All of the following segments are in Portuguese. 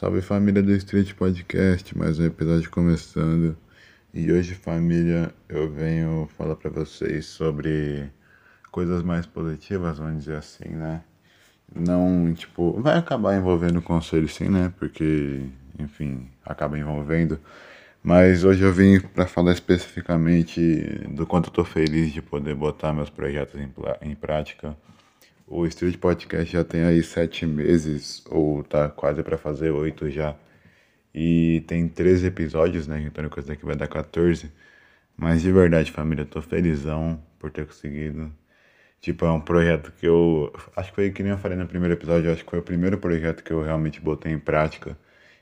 Salve família do Street Podcast, mais um episódio começando. E hoje, família, eu venho falar para vocês sobre coisas mais positivas, vamos dizer assim, né? Não, tipo, vai acabar envolvendo conselho sim, né? Porque, enfim, acaba envolvendo. Mas hoje eu vim para falar especificamente do quanto eu tô feliz de poder botar meus projetos em, em prática o Street Podcast já tem aí sete meses, ou tá quase para fazer oito já. E tem 13 episódios, né? Então coisa que vai dar 14. Mas de verdade, família, eu tô felizão por ter conseguido. Tipo, é um projeto que eu. Acho que foi que nem eu falei no primeiro episódio, acho que foi o primeiro projeto que eu realmente botei em prática.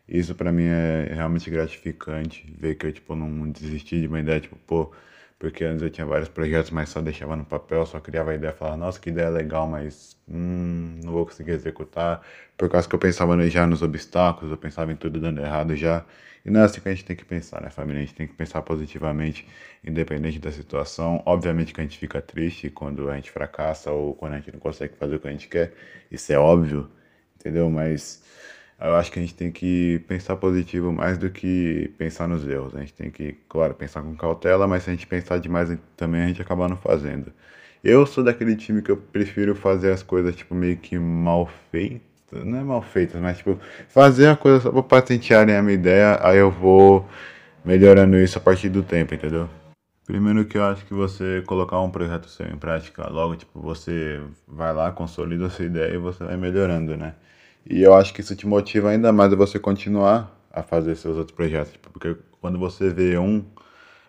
Isso para mim é realmente gratificante, ver que eu, tipo, não desisti de uma ideia, tipo, pô, porque antes eu tinha vários projetos, mas só deixava no papel, só criava a ideia, falava, nossa, que ideia legal, mas hum, não vou conseguir executar, por causa que eu pensava já nos obstáculos, eu pensava em tudo dando errado já, e não é assim que a gente tem que pensar, né, família? A gente tem que pensar positivamente, independente da situação. Obviamente que a gente fica triste quando a gente fracassa ou quando a gente não consegue fazer o que a gente quer, isso é óbvio, entendeu? Mas eu acho que a gente tem que pensar positivo mais do que pensar nos erros. A gente tem que, claro, pensar com cautela, mas se a gente pensar demais também, a gente acaba não fazendo. Eu sou daquele time que eu prefiro fazer as coisas, tipo, meio que mal feitas. Não é mal feitas, mas, tipo, fazer a coisa só pra patentearem a minha ideia, aí eu vou melhorando isso a partir do tempo, entendeu? Primeiro que eu acho que você colocar um projeto seu em prática, logo, tipo, você vai lá, consolida a sua ideia e você vai melhorando, né? E eu acho que isso te motiva ainda mais a você continuar a fazer seus outros projetos. Tipo, porque quando você vê um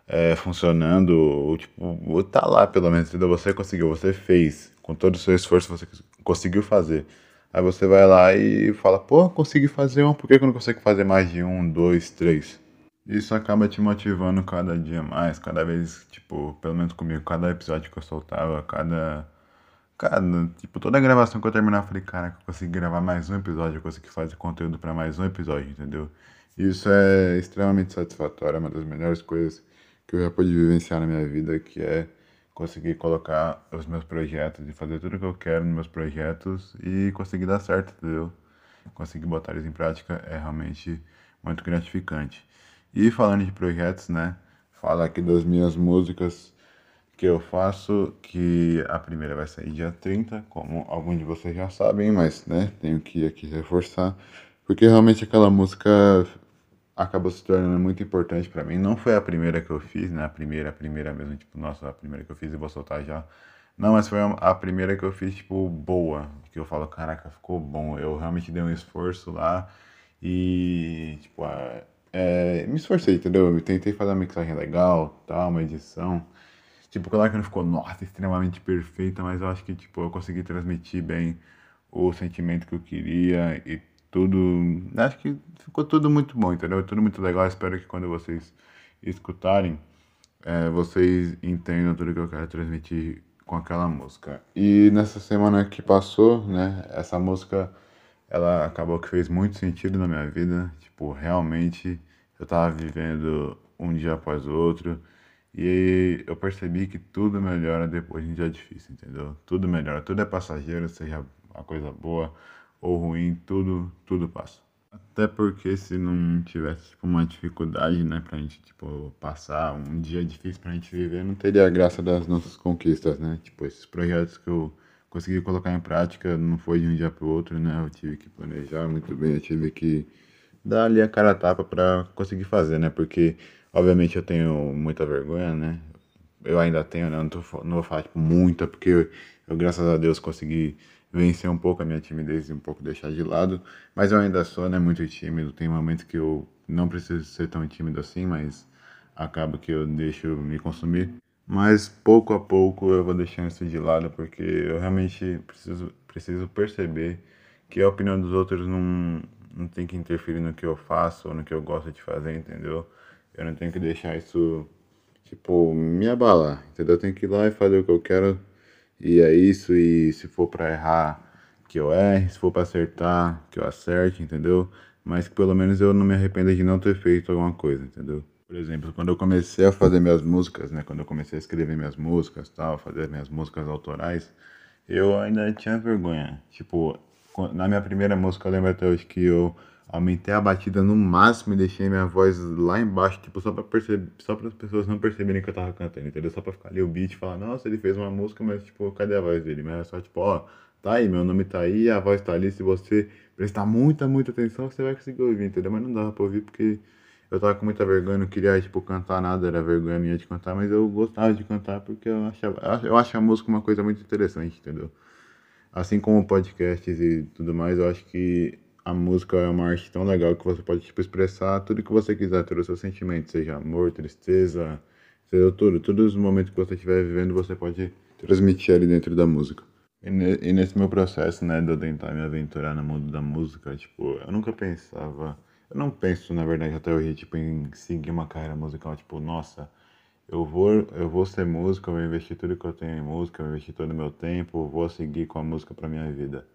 é, funcionando, ou, tipo, tá lá pelo menos, entendeu? Você conseguiu, você fez, com todo o seu esforço você conseguiu fazer. Aí você vai lá e fala, pô, consegui fazer um, por que eu não consigo fazer mais de um, dois, três? Isso acaba te motivando cada dia mais, cada vez, tipo, pelo menos comigo, cada episódio que eu soltava, cada Cara, tipo, toda gravação que eu terminar, eu falei, cara, eu consegui gravar mais um episódio, eu consegui fazer conteúdo para mais um episódio, entendeu? Isso é extremamente satisfatório, é uma das melhores coisas que eu já pude vivenciar na minha vida, que é conseguir colocar os meus projetos e fazer tudo que eu quero nos meus projetos e conseguir dar certo, entendeu? Conseguir botar eles em prática é realmente muito gratificante. E falando de projetos, né? Fala aqui das minhas músicas que eu faço, que a primeira vai sair dia 30, como alguns de vocês já sabem, mas né, tenho que aqui reforçar, porque realmente aquela música acabou se tornando muito importante para mim. Não foi a primeira que eu fiz, né? A primeira, a primeira mesmo, tipo, nossa, a primeira que eu fiz e vou soltar já. Não, mas foi a primeira que eu fiz, tipo, boa. Que eu falo, caraca, ficou bom. Eu realmente dei um esforço lá e, tipo, é, me esforcei, entendeu? Eu tentei fazer uma mixagem legal, tal, uma edição. Tipo, claro que não ficou, nossa, extremamente perfeita, mas eu acho que, tipo, eu consegui transmitir bem o sentimento que eu queria e tudo. Acho que ficou tudo muito bom, entendeu? Tudo muito legal. Espero que quando vocês escutarem, é, vocês entendam tudo que eu quero transmitir com aquela música. E nessa semana que passou, né, essa música, ela acabou que fez muito sentido na minha vida. Tipo, realmente eu tava vivendo um dia após o outro e eu percebi que tudo melhora depois de um dia difícil, entendeu? Tudo melhora, tudo é passageiro, seja uma coisa boa ou ruim, tudo, tudo passa. Até porque se não tivesse tipo, uma dificuldade, né, pra gente, tipo, passar um dia difícil pra gente viver, não teria a graça das nossas conquistas, né? Tipo, esses projetos que eu consegui colocar em prática não foi de um dia pro outro, né? Eu tive que planejar muito bem, eu tive que dar ali a cara a tapa pra conseguir fazer, né? Porque Obviamente eu tenho muita vergonha, né? Eu ainda tenho, né? Não, tô, não vou falar, tipo, muita, porque eu, eu, graças a Deus, consegui vencer um pouco a minha timidez e um pouco deixar de lado. Mas eu ainda sou, né? Muito tímido. Tem momentos que eu não preciso ser tão tímido assim, mas acaba que eu deixo me consumir. Mas pouco a pouco eu vou deixando isso de lado, porque eu realmente preciso, preciso perceber que a opinião dos outros não, não tem que interferir no que eu faço ou no que eu gosto de fazer, entendeu? Eu não tenho que deixar isso, tipo, me abalar, entendeu? Eu tenho que ir lá e fazer o que eu quero e é isso. E se for pra errar, que eu erre, se for pra acertar, que eu acerte, entendeu? Mas que pelo menos eu não me arrependa de não ter feito alguma coisa, entendeu? Por exemplo, quando eu comecei a fazer minhas músicas, né? Quando eu comecei a escrever minhas músicas tal, fazer minhas músicas autorais, eu ainda tinha vergonha. Tipo, na minha primeira música, eu lembro até hoje que eu aumentei a batida no máximo e deixei minha voz lá embaixo, tipo, só pra perceber, só para as pessoas não perceberem que eu tava cantando, entendeu? Só pra ficar ali o beat e falar, nossa, ele fez uma música, mas tipo, cadê a voz dele? Mas é só tipo, ó, tá aí, meu nome tá aí, a voz tá ali, se você prestar muita, muita atenção, você vai conseguir ouvir, entendeu? Mas não dava pra ouvir porque eu tava com muita vergonha, não queria, tipo, cantar nada, era vergonha minha de cantar, mas eu gostava de cantar porque eu achava, eu acho a música uma coisa muito interessante, entendeu? Assim como podcasts e tudo mais, eu acho que a música é uma arte tão legal que você pode, tipo, expressar tudo que você quiser, todos os seus sentimentos, seja amor, tristeza, seja tudo, todos os momentos que você estiver vivendo, você pode transmitir ali dentro da música. E, nesse meu processo, né, de eu tentar me aventurar no mundo da música, tipo, eu nunca pensava, eu não penso, na verdade, até hoje, tipo, em seguir uma carreira musical, tipo, nossa, eu vou, eu vou ser músico, eu vou investir tudo que eu tenho em música, eu vou investir todo o meu tempo, vou seguir com a música pra minha vida.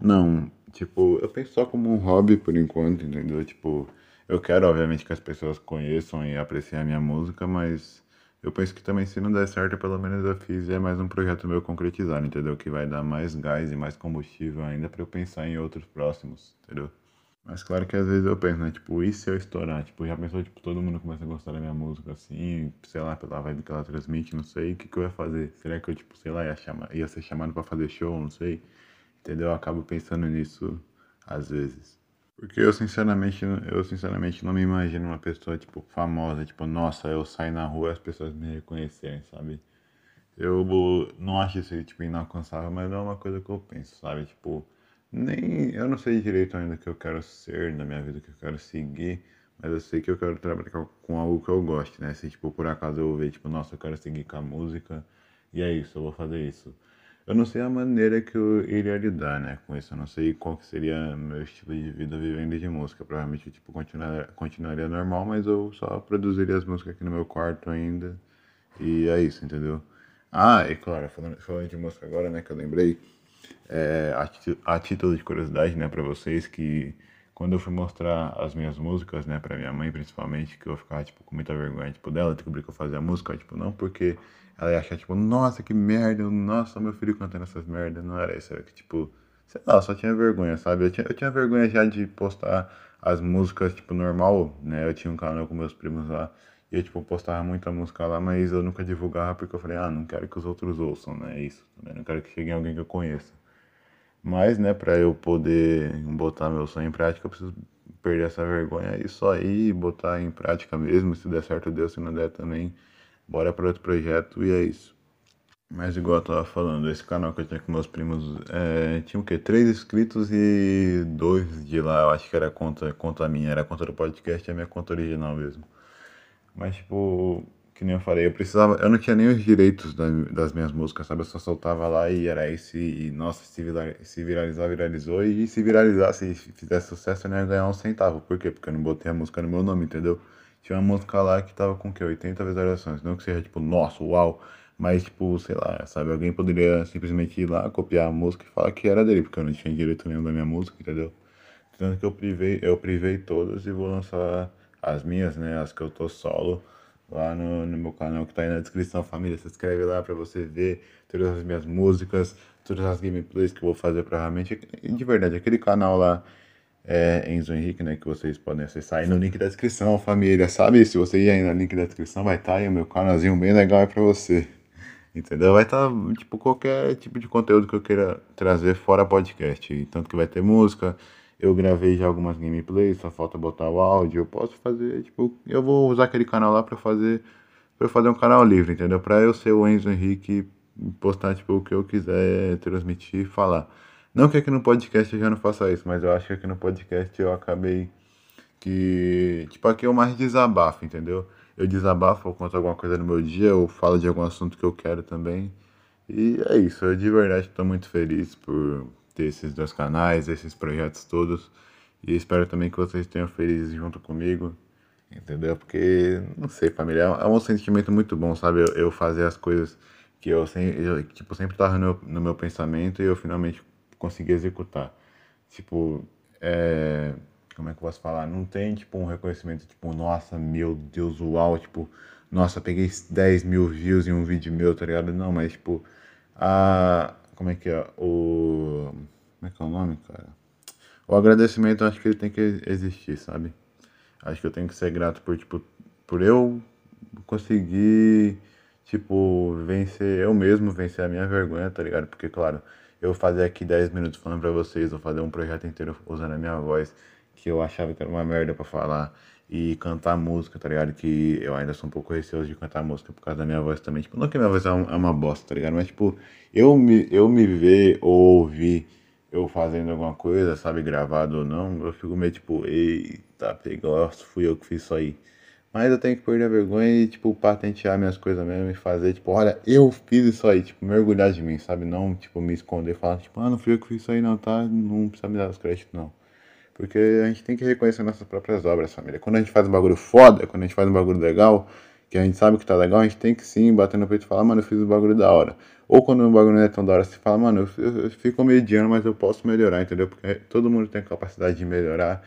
Não, tipo, eu penso só como um hobby por enquanto, entendeu? Tipo, eu quero, obviamente, que as pessoas conheçam e apreciem a minha música, mas eu penso que também se não der certo, pelo menos eu fiz é mais um projeto meu concretizado, entendeu? Que vai dar mais gás e mais combustível ainda para eu pensar em outros próximos, entendeu? Mas claro que às vezes eu penso, né? Tipo, e se eu estourar? Tipo, já pensou, tipo, todo mundo começa a gostar da minha música assim, sei lá, pela vibe que ela transmite, não sei, o que, que eu ia fazer? Será que eu, tipo, sei lá, ia, chamar, ia ser chamado para fazer show, não sei? Entendeu? Eu acabo pensando nisso às vezes. Porque eu sinceramente, eu sinceramente não me imagino uma pessoa, tipo, famosa, tipo, nossa, eu saio na rua e as pessoas me reconhecerem, sabe? Eu não acho isso, tipo, inalcançável, mas não é uma coisa que eu penso, sabe? Tipo, nem, eu não sei direito ainda o que eu quero ser na minha vida, o que eu quero seguir, mas eu sei que eu quero trabalhar com algo que eu goste, né? Se, tipo, por acaso eu ver, tipo, nossa, eu quero seguir com a música, e é isso, eu vou fazer isso. Eu não sei a maneira que eu iria lidar, né, com isso. Eu não sei qual que seria meu estilo de vida vivendo de música. Provavelmente, tipo, continuaria, continuaria normal, mas eu só produziria as músicas aqui no meu quarto ainda. E é isso, entendeu? Ah, e claro, falando, falando de música agora, né, que eu lembrei, é, a, a título de curiosidade, né, pra vocês, que quando eu fui mostrar as minhas músicas, né, pra minha mãe principalmente, que eu ficava, tipo, com muita vergonha, tipo, dela descobrir que eu fazia música, tipo, não porque ela ia achar, tipo, nossa, que merda, nossa, meu filho cantando essas merdas. Não era isso, era que, tipo, sei lá, eu só tinha vergonha, sabe? Eu tinha, eu tinha vergonha já de postar as músicas, tipo, normal, né? Eu tinha um canal com meus primos lá. E eu, tipo, postava muita música lá, mas eu nunca divulgava porque eu falei, ah, não quero que os outros ouçam, né? É isso, né? Não quero que chegue alguém que eu conheça. Mas, né, pra eu poder botar meu sonho em prática, eu preciso perder essa vergonha e só ir botar em prática mesmo. Se der certo, deu. Se não der também, bora para outro projeto e é isso. Mas igual eu tava falando, esse canal que eu tinha com meus primos é, tinha o quê? Três inscritos e dois de lá, eu acho que era conta, conta minha, era conta do podcast, é a minha conta original mesmo. Mas tipo, que nem eu falei, eu precisava, eu não tinha nem os direitos das minhas músicas, sabe? Eu só soltava lá e era isso e, nossa, se, se viralizar, viralizou e se viralizar, se fizesse sucesso eu não ia ganhar um centavo. Por quê? Porque eu não botei a música no meu nome, entendeu? Tinha uma música lá que tava com o quê? 80 visualizações. Não que seja tipo, nossa, uau. Mas, tipo, sei lá, sabe? Alguém poderia simplesmente ir lá, copiar a música e falar que era dele, porque eu não tinha direito nenhum da minha música, entendeu? Tanto que eu privei, eu privei todas e vou lançar as minhas, né? As que eu tô solo lá no, no meu canal que tá aí na descrição, família. Se inscreve lá pra você ver todas as minhas músicas, todas as gameplays que eu vou fazer provavelmente. De verdade, aquele canal lá é, Enzo Henrique, né, que vocês podem acessar aí no link da descrição, família, sabe? Se você ir aí no link da descrição, vai estar tá aí o meu canalzinho bem legal para você, entendeu? Vai estar, tá, tipo, qualquer tipo de conteúdo que eu queira trazer fora podcast, tanto que vai ter música, eu gravei já algumas gameplays, só falta botar o áudio, eu posso fazer, tipo, eu vou usar aquele canal lá para fazer, para fazer um canal livre, entendeu? Para eu ser o Enzo Henrique, postar, tipo, o que eu quiser transmitir e falar. Não que aqui no podcast eu já não faça isso, mas eu acho que aqui no podcast eu acabei que. Tipo, aqui eu mais desabafo, entendeu? Eu desabafo, eu conto alguma coisa no meu dia, eu falo de algum assunto que eu quero também. E é isso, eu de verdade estou muito feliz por ter esses dois canais, esses projetos todos. E espero também que vocês tenham felizes junto comigo, entendeu? Porque, não sei, família, é um sentimento muito bom, sabe? Eu, eu fazer as coisas que eu, sempre, eu, tipo, sempre tava no, no meu pensamento e eu finalmente conseguir executar. Tipo, é, como é que eu posso falar? Não tem, tipo, um reconhecimento, tipo, nossa, meu Deus, uau, tipo, nossa, peguei 10 mil views em um vídeo meu, tá ligado? Não, mas, tipo, a, como é que é? O, como é que é o nome, cara? o agradecimento acho que ele tem que existir, sabe? Acho que eu tenho que ser grato por, tipo, por eu conseguir, tipo, vencer eu mesmo, vencer a minha vergonha, tá ligado? Porque, claro, eu fazer aqui 10 minutos falando pra vocês, ou fazer um projeto inteiro usando a minha voz, que eu achava que era uma merda pra falar, e cantar música, tá ligado? Que eu ainda sou um pouco receoso de cantar música por causa da minha voz também. Tipo, não que minha voz é uma é bosta, tá ligado? Mas, tipo, eu me, eu me ver ou ouvir eu fazendo alguma coisa, sabe, gravado ou não, eu fico meio tipo, eita, pegou, fui eu que fiz isso aí. Mas eu tenho que perder a vergonha e, tipo, patentear minhas coisas mesmo e fazer, tipo, olha, eu fiz isso aí, tipo, mergulhar de mim, sabe? Não, tipo, me esconder e falar, tipo, ah, não fui eu que fiz isso aí não, tá? Não precisa me dar os créditos, não. Porque a gente tem que reconhecer nossas próprias obras, família. Quando a gente faz um bagulho foda, quando a gente faz um bagulho legal, que a gente sabe que tá legal, a gente tem que sim bater no peito e falar, mano, eu fiz um bagulho da hora. Ou quando um bagulho não é tão da hora, você fala, mano, eu, eu fico mediano, mas eu posso melhorar, entendeu? Porque todo mundo tem capacidade de melhorar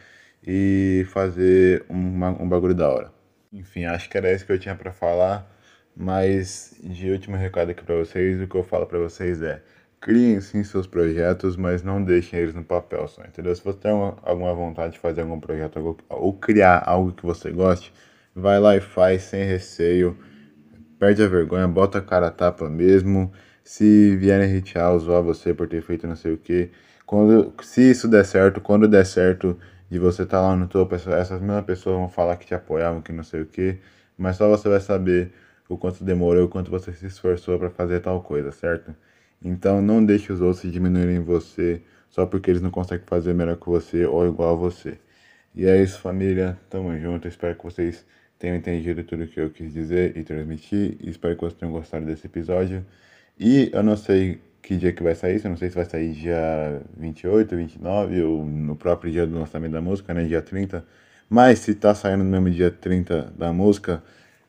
e fazer um, um bagulho da hora. Enfim, acho que era isso que eu tinha para falar. Mas de último recado aqui para vocês, o que eu falo para vocês é: criem sim seus projetos, mas não deixem eles no papel só, entendeu? Se você tem alguma vontade de fazer algum projeto ou criar algo que você goste, vai lá e faz sem receio, perde a vergonha, bota a cara a tapa mesmo. Se vierem hatear, zoar você por ter feito não sei o que, quando, se isso der certo, quando der certo de você estar tá lá no topo, essas mesmas pessoas vão falar que te apoiavam, que não sei o que, mas só você vai saber o quanto demorou, o quanto você se esforçou para fazer tal coisa, certo? Então não deixe os outros diminuírem você só porque eles não conseguem fazer melhor que você ou igual a você. E é isso, família. Tamo junto. Espero que vocês tenham entendido tudo que eu quis dizer e transmitir. Espero que vocês tenham gostado desse episódio. E eu não sei que dia que vai sair, eu não sei se vai sair dia 28, 29 ou no próprio dia do lançamento da música, né, dia 30. Mas se tá saindo no mesmo dia 30 da música,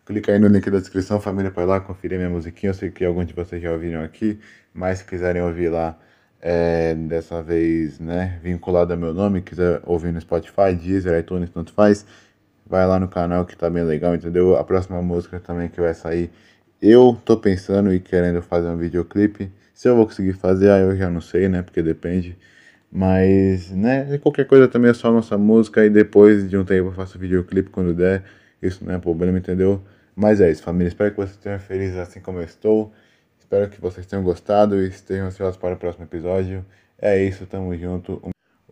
clica aí no link da descrição, família, para lá conferir minha musiquinha. Eu sei que alguns de vocês já ouviram aqui, mas se quiserem ouvir lá, é, dessa vez, né, vinculado ao meu nome, quiser ouvir no Spotify, Deezer, iTunes, tanto faz, vai lá no canal que tá bem legal, entendeu? A próxima música também que vai sair, eu tô pensando e querendo fazer um videoclipe se eu vou conseguir fazer, eu já não sei, né? Porque depende. Mas, né? Qualquer coisa também é só nossa música e depois de um tempo eu faço videoclipe quando der. Isso não é problema, entendeu? Mas é isso, família. Espero que vocês tenham felizes assim como eu estou. Espero que vocês tenham gostado e estejam ansiosos para o próximo episódio. É isso, tamo junto.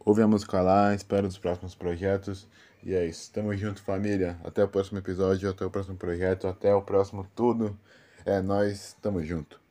Ouve a música lá, espero os próximos projetos. E é isso, tamo junto, família. Até o próximo episódio, até o próximo projeto, até o próximo tudo. É nós, tamo junto.